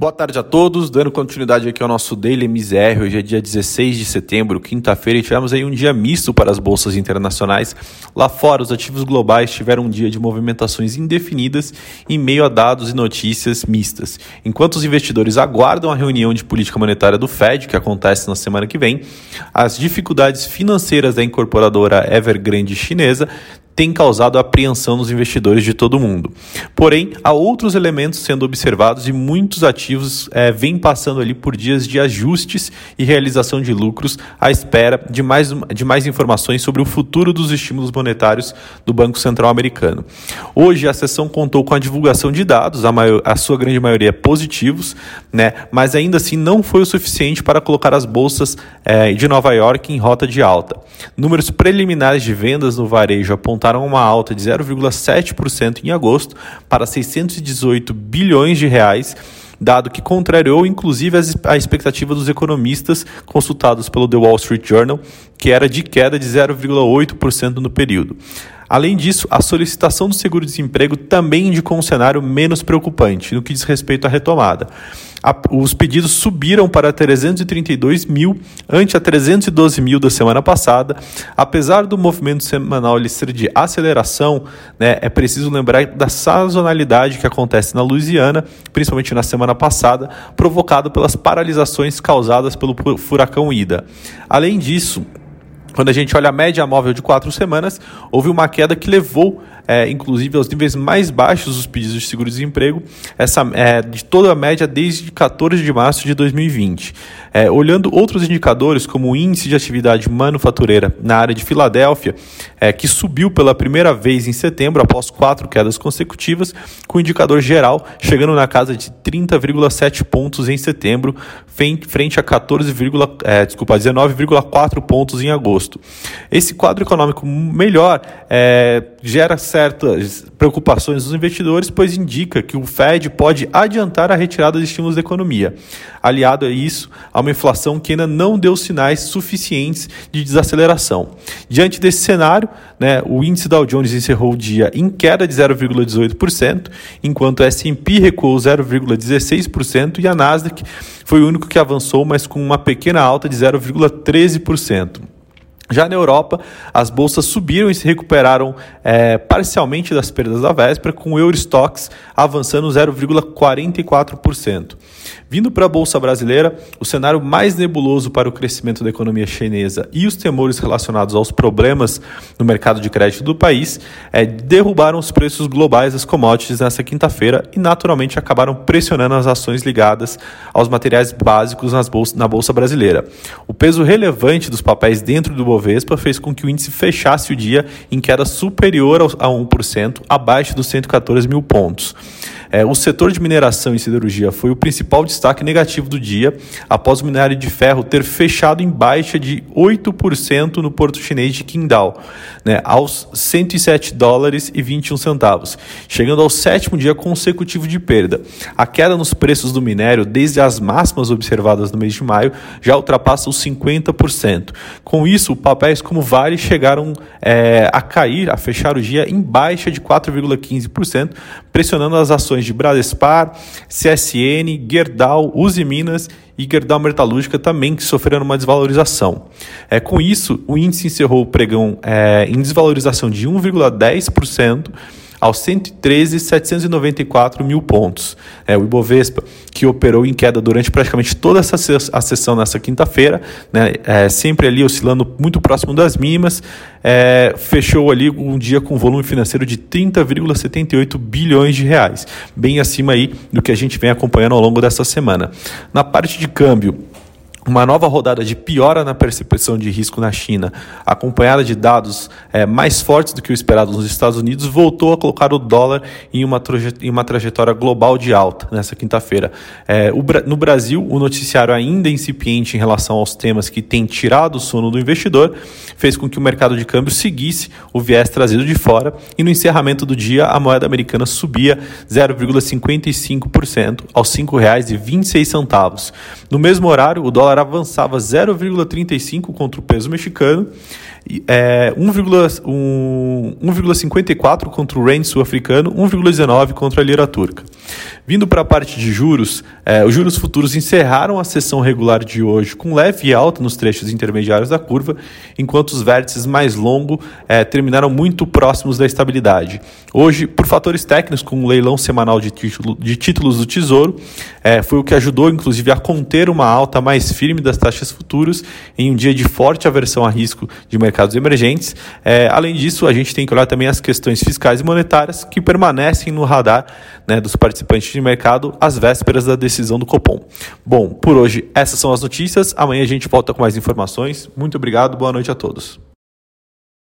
Boa tarde a todos, dando continuidade aqui ao nosso Daily MZR. Hoje é dia 16 de setembro, quinta-feira, e tivemos aí um dia misto para as bolsas internacionais. Lá fora, os ativos globais tiveram um dia de movimentações indefinidas em meio a dados e notícias mistas. Enquanto os investidores aguardam a reunião de política monetária do Fed, que acontece na semana que vem, as dificuldades financeiras da incorporadora Evergrande chinesa tem causado apreensão nos investidores de todo mundo. Porém, há outros elementos sendo observados e muitos ativos é, vêm passando ali por dias de ajustes e realização de lucros à espera de mais, de mais informações sobre o futuro dos estímulos monetários do Banco Central Americano. Hoje, a sessão contou com a divulgação de dados, a, maior, a sua grande maioria positivos, né, mas ainda assim não foi o suficiente para colocar as bolsas é, de Nova York em rota de alta. Números preliminares de vendas no varejo apontaram reportaram uma alta de 0,7% em agosto para 618 bilhões de reais, dado que contrariou inclusive a expectativa dos economistas consultados pelo The Wall Street Journal, que era de queda de 0,8% no período. Além disso, a solicitação do seguro-desemprego também indicou um cenário menos preocupante no que diz respeito à retomada. A, os pedidos subiram para 332 mil, ante a 312 mil da semana passada. Apesar do movimento semanal ser de aceleração, né, é preciso lembrar da sazonalidade que acontece na Louisiana, principalmente na semana passada, provocado pelas paralisações causadas pelo furacão Ida. Além disso, quando a gente olha a média móvel de quatro semanas, houve uma queda que levou, é, inclusive, aos níveis mais baixos dos pedidos de seguro-desemprego, essa é, de toda a média desde 14 de março de 2020. É, olhando outros indicadores, como o índice de atividade manufatureira na área de Filadélfia, é, que subiu pela primeira vez em setembro, após quatro quedas consecutivas, com o indicador geral chegando na casa de 30,7 pontos em setembro, frente a 14, é, desculpa, 19,4 pontos em agosto. Esse quadro econômico melhor é, gera certas preocupações dos investidores, pois indica que o Fed pode adiantar a retirada de estímulos da economia. Aliado a isso, a uma inflação que ainda não deu sinais suficientes de desaceleração. Diante desse cenário, né, o índice Dow Jones encerrou o dia em queda de 0,18%, enquanto o S&P recuou 0,16% e a Nasdaq foi o único que avançou, mas com uma pequena alta de 0,13%. Já na Europa, as bolsas subiram e se recuperaram é, parcialmente das perdas da véspera, com o Eurostox avançando 0,44%. Vindo para a Bolsa Brasileira, o cenário mais nebuloso para o crescimento da economia chinesa e os temores relacionados aos problemas no mercado de crédito do país é, derrubaram os preços globais das commodities nesta quinta-feira e, naturalmente, acabaram pressionando as ações ligadas aos materiais básicos nas bolsa, na Bolsa Brasileira. O peso relevante dos papéis dentro do Bovespa fez com que o índice fechasse o dia em queda superior a 1%, abaixo dos 114 mil pontos. É, o setor de mineração e siderurgia foi o principal destaque negativo do dia, após o minério de ferro ter fechado em baixa de 8% no porto chinês de Qingdao, né, aos 107 dólares e 21 centavos, chegando ao sétimo dia consecutivo de perda. A queda nos preços do minério, desde as máximas observadas no mês de maio, já ultrapassa os 50%. Com isso, papéis como Vale chegaram é, a cair, a fechar o dia em baixa de 4,15%, pressionando as ações ações de Bradespar, CSN, Gerdau, Uzi Minas e Gerdau Metalúrgica também que sofreram uma desvalorização. É, com isso, o índice encerrou o pregão é, em desvalorização de 1,10% aos 113.794 mil pontos. É, o Ibovespa, que operou em queda durante praticamente toda essa a sessão nessa quinta-feira, né, é, sempre ali oscilando muito próximo das mínimas, é, fechou ali um dia com volume financeiro de 30,78 bilhões de reais, bem acima aí do que a gente vem acompanhando ao longo dessa semana. Na parte de câmbio, uma nova rodada de piora na percepção de risco na China, acompanhada de dados é, mais fortes do que o esperado nos Estados Unidos, voltou a colocar o dólar em uma, em uma trajetória global de alta nessa quinta-feira. É, no Brasil, o noticiário ainda incipiente em relação aos temas que tem tirado o sono do investidor fez com que o mercado de câmbio seguisse o viés trazido de fora e no encerramento do dia a moeda americana subia 0,55% aos R$ 5,26. No mesmo horário, o dólar dólar avançava 0,35 contra o peso mexicano é, 1,54 contra o Rand sul-africano, 1,19 contra a lira turca. Vindo para a parte de juros, é, os juros futuros encerraram a sessão regular de hoje com leve alta nos trechos intermediários da curva, enquanto os vértices mais longos é, terminaram muito próximos da estabilidade. Hoje, por fatores técnicos, com um leilão semanal de, título, de títulos do Tesouro, é, foi o que ajudou, inclusive, a conter uma alta mais firme das taxas futuras em um dia de forte aversão a risco de mercados emergentes. É, além disso, a gente tem que olhar também as questões fiscais e monetárias que permanecem no radar né, dos participantes de mercado às vésperas da decisão do Copom. Bom, por hoje essas são as notícias. Amanhã a gente volta com mais informações. Muito obrigado, boa noite a todos.